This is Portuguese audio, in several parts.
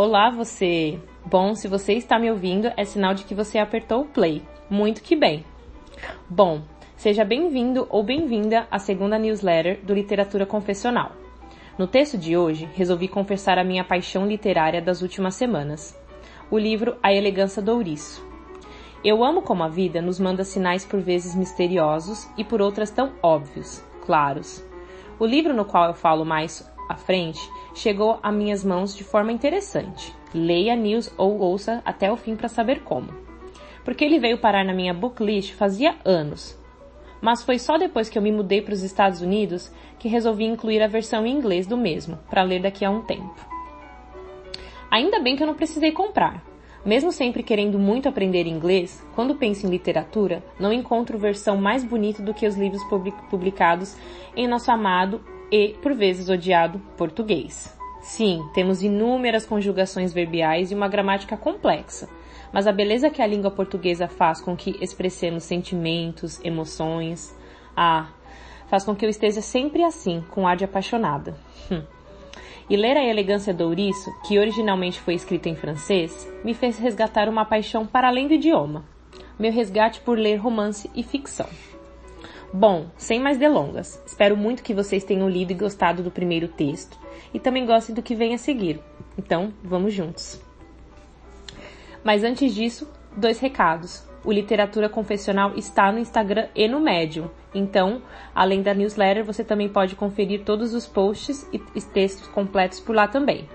Olá, você! Bom, se você está me ouvindo, é sinal de que você apertou o play. Muito que bem! Bom, seja bem-vindo ou bem-vinda à segunda newsletter do Literatura Confessional. No texto de hoje, resolvi confessar a minha paixão literária das últimas semanas. O livro A Elegância do Ouriço. Eu amo como a vida nos manda sinais por vezes misteriosos e por outras tão óbvios, claros. O livro no qual eu falo mais à frente chegou a minhas mãos de forma interessante. Leia news ou ouça até o fim para saber como. Porque ele veio parar na minha booklist fazia anos. Mas foi só depois que eu me mudei para os Estados Unidos que resolvi incluir a versão em inglês do mesmo, para ler daqui a um tempo. Ainda bem que eu não precisei comprar. Mesmo sempre querendo muito aprender inglês, quando penso em literatura, não encontro versão mais bonita do que os livros publicados em nosso amado e, por vezes, odiado português. Sim, temos inúmeras conjugações verbiais e uma gramática complexa, mas a beleza que a língua portuguesa faz com que expressemos sentimentos, emoções, ah, faz com que eu esteja sempre assim, com ar de apaixonada. Hum. E ler A Elegância do Ouriço, que originalmente foi escrito em francês, me fez resgatar uma paixão para além do idioma. Meu resgate por ler romance e ficção. Bom, sem mais delongas, espero muito que vocês tenham lido e gostado do primeiro texto e também gostem do que vem a seguir. Então, vamos juntos. Mas antes disso, dois recados. O Literatura Confessional está no Instagram e no Medium. Então, além da newsletter, você também pode conferir todos os posts e textos completos por lá também.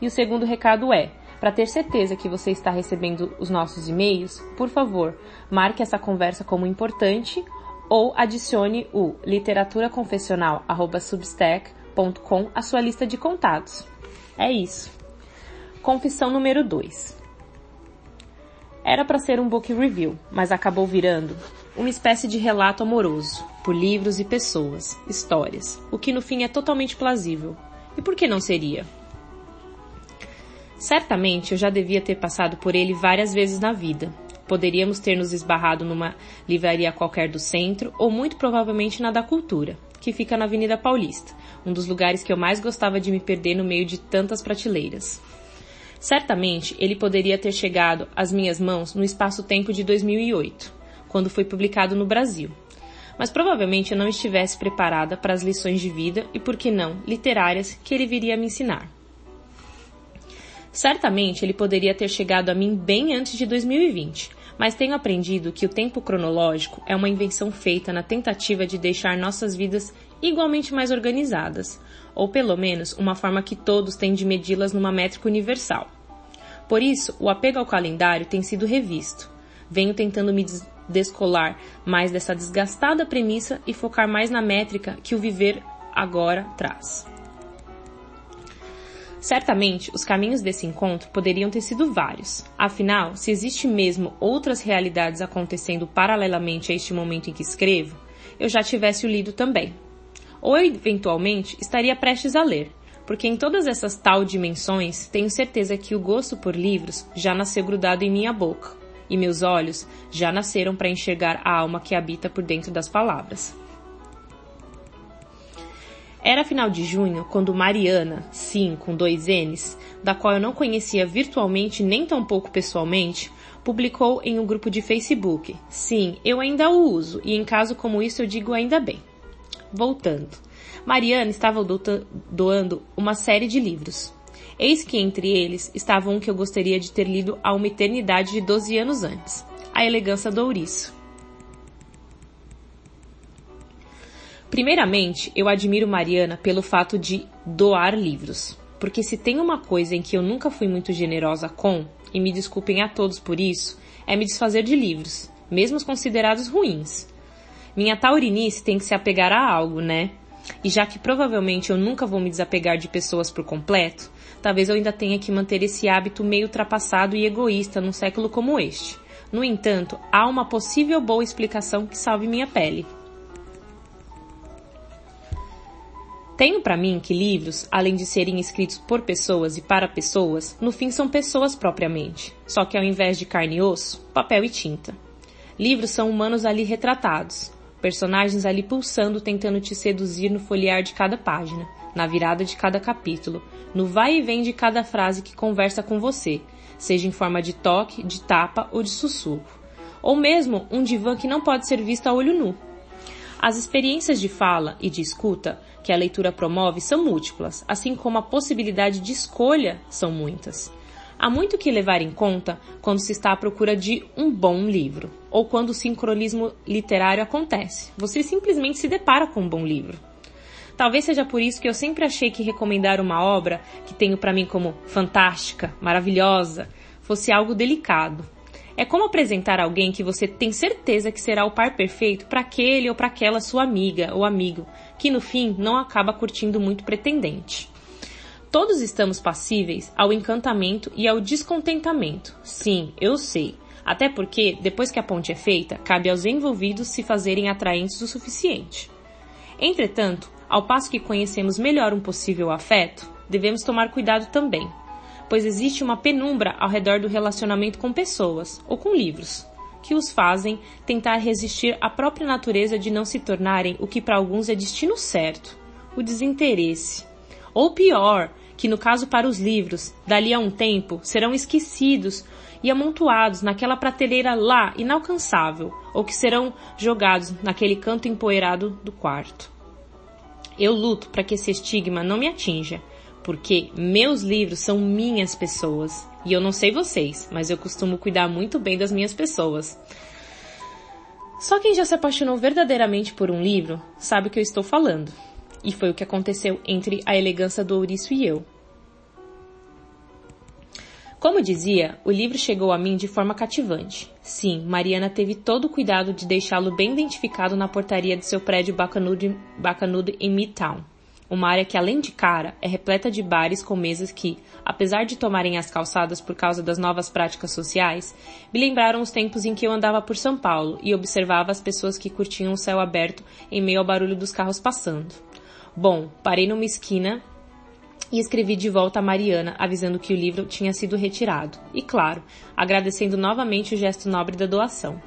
E o segundo recado é: para ter certeza que você está recebendo os nossos e-mails, por favor, marque essa conversa como importante ou adicione o literaturaconfessional@substack.com à sua lista de contatos. É isso. Confissão número 2. Era para ser um book review, mas acabou virando uma espécie de relato amoroso, por livros e pessoas, histórias, o que no fim é totalmente plausível. E por que não seria? Certamente eu já devia ter passado por ele várias vezes na vida, Poderíamos ter nos esbarrado numa livraria qualquer do centro ou muito provavelmente na da Cultura, que fica na Avenida Paulista, um dos lugares que eu mais gostava de me perder no meio de tantas prateleiras. Certamente ele poderia ter chegado às minhas mãos no espaço-tempo de 2008, quando foi publicado no Brasil. Mas provavelmente eu não estivesse preparada para as lições de vida e, por que não, literárias que ele viria me ensinar. Certamente ele poderia ter chegado a mim bem antes de 2020, mas tenho aprendido que o tempo cronológico é uma invenção feita na tentativa de deixar nossas vidas igualmente mais organizadas, ou pelo menos uma forma que todos têm de medi-las numa métrica universal. Por isso, o apego ao calendário tem sido revisto. Venho tentando me descolar mais dessa desgastada premissa e focar mais na métrica que o viver agora traz. Certamente, os caminhos desse encontro poderiam ter sido vários. Afinal, se existe mesmo outras realidades acontecendo paralelamente a este momento em que escrevo, eu já tivesse o lido também. Ou eventualmente estaria prestes a ler, porque em todas essas tal dimensões tenho certeza que o gosto por livros já nasceu grudado em minha boca, e meus olhos já nasceram para enxergar a alma que habita por dentro das palavras. Era final de junho quando Mariana, sim, com dois N's, da qual eu não conhecia virtualmente nem tampouco pessoalmente, publicou em um grupo de Facebook. Sim, eu ainda o uso e em caso como isso eu digo ainda bem. Voltando. Mariana estava doando uma série de livros. Eis que entre eles estava um que eu gostaria de ter lido há uma eternidade de 12 anos antes. A Elegância do Ouriço. Primeiramente, eu admiro Mariana pelo fato de doar livros. Porque se tem uma coisa em que eu nunca fui muito generosa com, e me desculpem a todos por isso, é me desfazer de livros, mesmo os considerados ruins. Minha taurinice tem que se apegar a algo, né? E já que provavelmente eu nunca vou me desapegar de pessoas por completo, talvez eu ainda tenha que manter esse hábito meio ultrapassado e egoísta num século como este. No entanto, há uma possível boa explicação que salve minha pele. Tenho para mim que livros, além de serem escritos por pessoas e para pessoas, no fim são pessoas propriamente, só que ao invés de carne e osso, papel e tinta. Livros são humanos ali retratados, personagens ali pulsando tentando te seduzir no folhear de cada página, na virada de cada capítulo, no vai e vem de cada frase que conversa com você, seja em forma de toque, de tapa ou de sussurro. Ou mesmo um divã que não pode ser visto a olho nu. As experiências de fala e de escuta que a leitura promove são múltiplas, assim como a possibilidade de escolha são muitas. Há muito que levar em conta quando se está à procura de um bom livro, ou quando o sincronismo literário acontece. Você simplesmente se depara com um bom livro. Talvez seja por isso que eu sempre achei que recomendar uma obra que tenho para mim como fantástica, maravilhosa, fosse algo delicado. É como apresentar alguém que você tem certeza que será o par perfeito para aquele ou para aquela sua amiga ou amigo, que no fim não acaba curtindo muito pretendente. Todos estamos passíveis ao encantamento e ao descontentamento. Sim, eu sei. Até porque, depois que a ponte é feita, cabe aos envolvidos se fazerem atraentes o suficiente. Entretanto, ao passo que conhecemos melhor um possível afeto, devemos tomar cuidado também, pois existe uma penumbra ao redor do relacionamento com pessoas ou com livros, que os fazem tentar resistir à própria natureza de não se tornarem o que para alguns é destino certo, o desinteresse. Ou pior, que no caso para os livros, dali a um tempo, serão esquecidos e amontoados naquela prateleira lá inalcançável, ou que serão jogados naquele canto empoeirado do quarto. Eu luto para que esse estigma não me atinja, porque meus livros são minhas pessoas. E eu não sei vocês, mas eu costumo cuidar muito bem das minhas pessoas. Só quem já se apaixonou verdadeiramente por um livro sabe o que eu estou falando. E foi o que aconteceu entre a elegância do ouriço e eu. Como dizia, o livro chegou a mim de forma cativante. Sim, Mariana teve todo o cuidado de deixá-lo bem identificado na portaria de seu prédio bacanudo, em Midtown. Uma área que, além de cara, é repleta de bares com mesas que, apesar de tomarem as calçadas por causa das novas práticas sociais, me lembraram os tempos em que eu andava por São Paulo e observava as pessoas que curtiam o céu aberto em meio ao barulho dos carros passando. Bom, parei numa esquina e escrevi de volta a Mariana, avisando que o livro tinha sido retirado. E, claro, agradecendo novamente o gesto nobre da doação.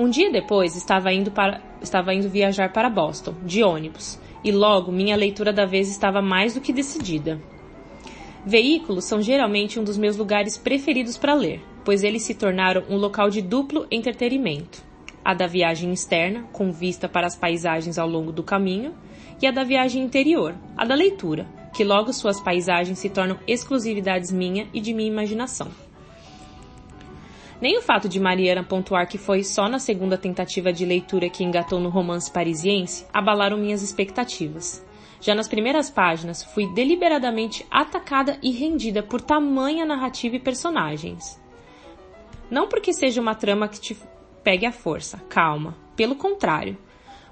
Um dia depois, estava indo, para, estava indo viajar para Boston, de ônibus, e logo minha leitura da vez estava mais do que decidida. Veículos são geralmente um dos meus lugares preferidos para ler, pois eles se tornaram um local de duplo entretenimento. A da viagem externa, com vista para as paisagens ao longo do caminho, e a da viagem interior, a da leitura, que logo suas paisagens se tornam exclusividades minha e de minha imaginação. Nem o fato de Mariana pontuar que foi só na segunda tentativa de leitura que engatou no romance parisiense abalaram minhas expectativas. Já nas primeiras páginas, fui deliberadamente atacada e rendida por tamanha narrativa e personagens. Não porque seja uma trama que te pegue à força, calma. Pelo contrário,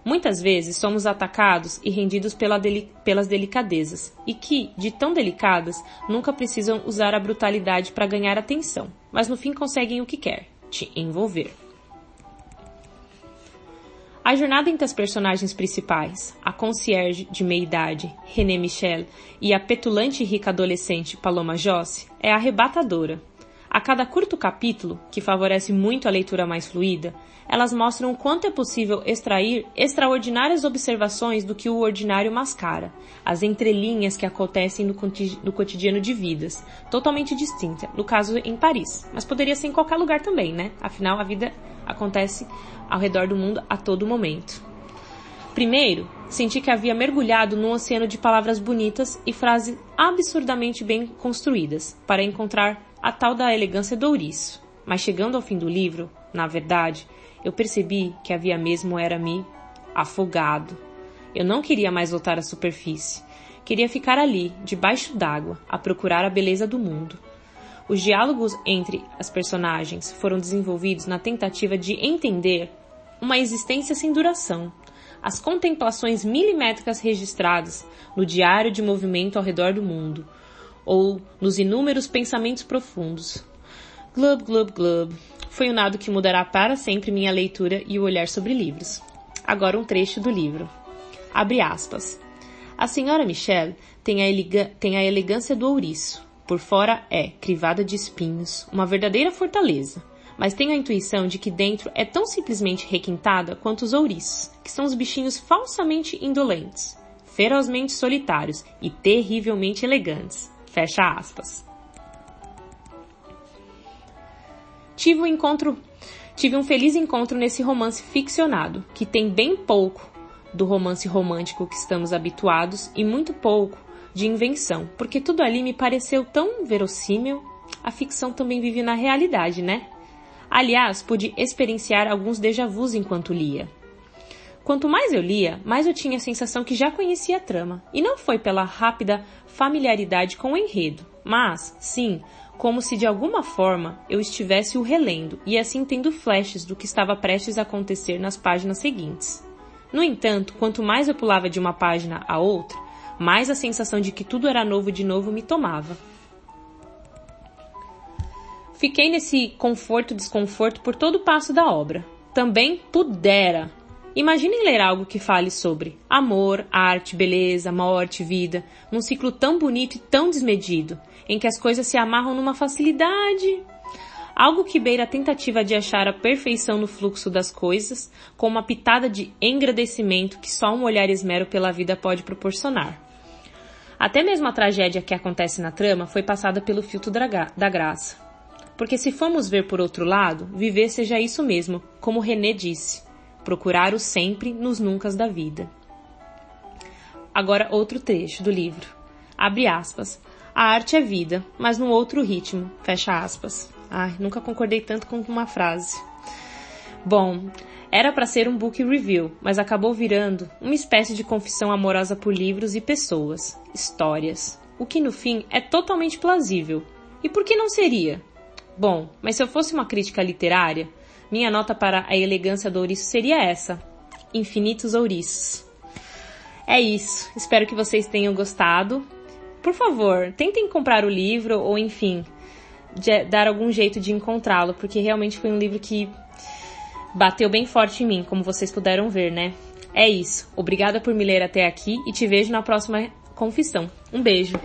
Muitas vezes somos atacados e rendidos pela deli pelas delicadezas, e que, de tão delicadas, nunca precisam usar a brutalidade para ganhar atenção, mas no fim conseguem o que quer, te envolver. A jornada entre as personagens principais, a concierge de meia-idade, René Michel, e a petulante e rica adolescente Paloma Josse, é arrebatadora. A cada curto capítulo, que favorece muito a leitura mais fluida, elas mostram o quanto é possível extrair extraordinárias observações do que o ordinário mascara, as entrelinhas que acontecem no cotidiano de vidas, totalmente distinta, no caso em Paris, mas poderia ser em qualquer lugar também, né? Afinal, a vida acontece ao redor do mundo a todo momento. Primeiro, senti que havia mergulhado num oceano de palavras bonitas e frases absurdamente bem construídas, para encontrar a tal da elegância do ouriço. Mas chegando ao fim do livro, na verdade, eu percebi que havia mesmo era me afogado. Eu não queria mais voltar à superfície. Queria ficar ali, debaixo d'água, a procurar a beleza do mundo. Os diálogos entre as personagens foram desenvolvidos na tentativa de entender uma existência sem duração, as contemplações milimétricas registradas no diário de movimento ao redor do mundo, ou nos inúmeros pensamentos profundos. Glub, glub, glub. Foi um nado que mudará para sempre minha leitura e o olhar sobre livros. Agora um trecho do livro. Abre aspas. A senhora Michelle tem a, tem a elegância do ouriço. Por fora é, crivada de espinhos, uma verdadeira fortaleza. mas tenho a intuição de que dentro é tão simplesmente requintada quanto os ouriços, que são os bichinhos falsamente indolentes, ferozmente solitários e terrivelmente elegantes. Fecha aspas. Tive um encontro, tive um feliz encontro nesse romance ficcionado, que tem bem pouco do romance romântico que estamos habituados e muito pouco de invenção, porque tudo ali me pareceu tão verossímil. A ficção também vive na realidade, né? Aliás, pude experienciar alguns déjà vus enquanto lia. Quanto mais eu lia, mais eu tinha a sensação que já conhecia a trama, e não foi pela rápida familiaridade com o enredo, mas, sim, como se de alguma forma eu estivesse o relendo e assim tendo flashes do que estava prestes a acontecer nas páginas seguintes. No entanto, quanto mais eu pulava de uma página a outra, mais a sensação de que tudo era novo de novo me tomava. Fiquei nesse conforto-desconforto por todo o passo da obra. Também pudera. Imaginem ler algo que fale sobre amor, arte, beleza, morte, vida, num ciclo tão bonito e tão desmedido, em que as coisas se amarram numa facilidade. Algo que beira a tentativa de achar a perfeição no fluxo das coisas, com uma pitada de engrandecimento que só um olhar esmero pela vida pode proporcionar. Até mesmo a tragédia que acontece na trama foi passada pelo filtro da graça. Porque se formos ver por outro lado, viver seja isso mesmo, como René disse, procurar o sempre nos nuncas da vida. Agora outro trecho do livro. Abre aspas. A arte é vida, mas num outro ritmo. Fecha aspas. Ai, nunca concordei tanto com uma frase. Bom, era para ser um book review, mas acabou virando uma espécie de confissão amorosa por livros e pessoas, histórias, o que no fim é totalmente plausível. E por que não seria? Bom, mas se eu fosse uma crítica literária, minha nota para a elegância do ouriço seria essa: infinitos ouriços. É isso. Espero que vocês tenham gostado. Por favor, tentem comprar o livro ou, enfim, dar algum jeito de encontrá-lo, porque realmente foi um livro que bateu bem forte em mim, como vocês puderam ver, né? É isso. Obrigada por me ler até aqui e te vejo na próxima confissão. Um beijo.